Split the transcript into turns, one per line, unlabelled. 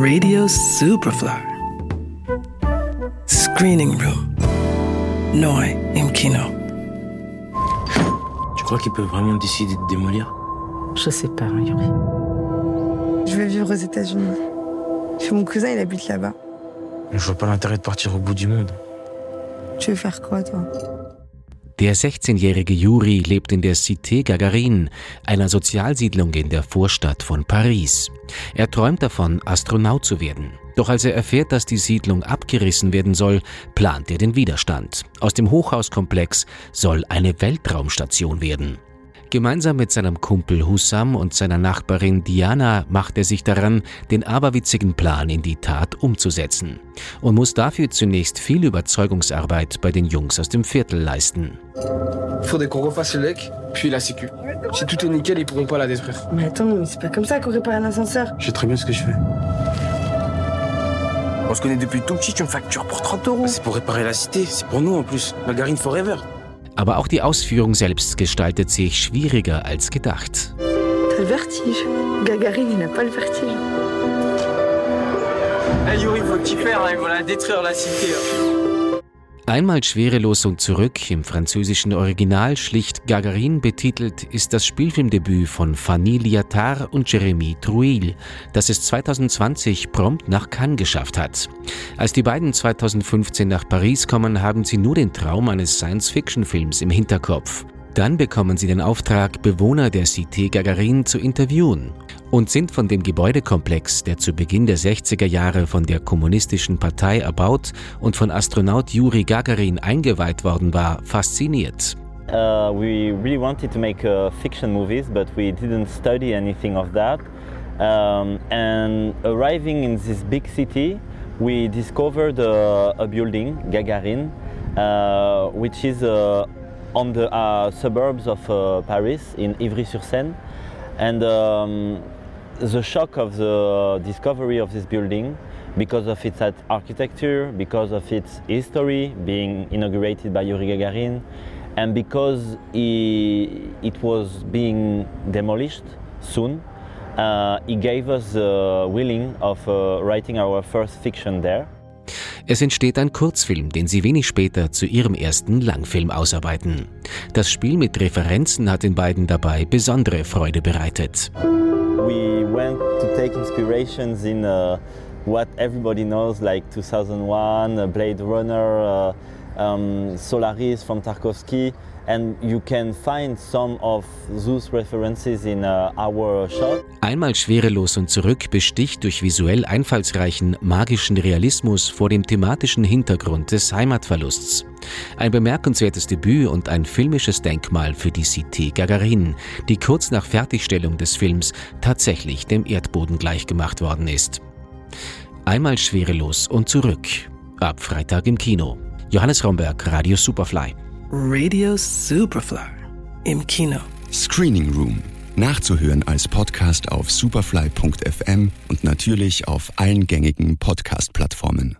Radio Superfly. Screening Room. Neu im Kino.
Tu crois qu'il peut vraiment décider de démolir?
Je sais pas, Yuri.
Je vais vivre aux États-Unis. Chez mon cousin, il habite là-bas.
Je vois pas l'intérêt de partir au bout du monde.
Tu veux faire quoi, toi?
Der 16-jährige Juri lebt in der Cité Gagarin, einer Sozialsiedlung in der Vorstadt von Paris. Er träumt davon, Astronaut zu werden. Doch als er erfährt, dass die Siedlung abgerissen werden soll, plant er den Widerstand. Aus dem Hochhauskomplex soll eine Weltraumstation werden. Gemeinsam mit seinem Kumpel Hussam und seiner Nachbarin Diana macht er sich daran, den aberwitzigen Plan in die Tat umzusetzen und muss dafür zunächst viel Überzeugungsarbeit bei den Jungs aus dem Viertel leisten.
Faudrait qu'on refasse le lec, puis la sécu. Si tout est nickel, ils pourront pas la détruire.
Mais attends, mais c'est pas comme ça qu'on répare un ascenseur.
Je sais très bien ce que je fais.
On se connaît depuis tout petit, tu me factures pour 30 euros. C'est pour réparer la cité, c'est pour nous en plus. Margarine Forever.
Aber auch die Ausführung selbst gestaltet sich schwieriger als gedacht.
T'as le vertige. Gagarine, il n'a pas le vertige.
Hey Yuri, faut faire, hein, ils vont la détruire la cité.
Einmal schwerelos und zurück im französischen Original schlicht Gagarin betitelt ist das Spielfilmdebüt von Fanny Liattard und Jeremy Trouil, das es 2020 prompt nach Cannes geschafft hat. Als die beiden 2015 nach Paris kommen, haben sie nur den Traum eines Science-Fiction-Films im Hinterkopf. Dann bekommen sie den Auftrag, Bewohner der Cité Gagarin zu interviewen und sind von dem Gebäudekomplex, der zu Beginn der 60er Jahre von der Kommunistischen Partei erbaut und von Astronaut Juri Gagarin eingeweiht worden war, fasziniert.
Uh, we really wanted to make uh, fiction movies, but we didn't study anything of that. Um, and arriving in this big city, we discovered uh, a building, Gagarin, uh, which is uh, on the uh, suburbs of uh, Paris, in Ivry-sur-Seine. And um, the shock of the discovery of this building, because of its architecture, because of its history, being inaugurated by Yuri Gagarin, and because he, it was being demolished soon, uh, he gave us the willing of uh, writing our first fiction there.
Es entsteht ein Kurzfilm, den sie wenig später zu ihrem ersten Langfilm ausarbeiten. Das Spiel mit Referenzen hat den beiden dabei besondere Freude bereitet.
We went to take inspirations in uh, what everybody knows, like 2001, uh, Blade Runner, uh, um, Solaris from Tarkovsky,
Einmal schwerelos und zurück besticht durch visuell einfallsreichen magischen Realismus vor dem thematischen Hintergrund des Heimatverlusts. Ein bemerkenswertes Debüt und ein filmisches Denkmal für die Cité Gagarin, die kurz nach Fertigstellung des Films tatsächlich dem Erdboden gleichgemacht worden ist. Einmal schwerelos und zurück. Ab Freitag im Kino. Johannes Romberg, Radio Superfly.
Radio Superfly. Im Kino.
Screening Room. Nachzuhören als Podcast auf superfly.fm und natürlich auf allen gängigen Podcast-Plattformen.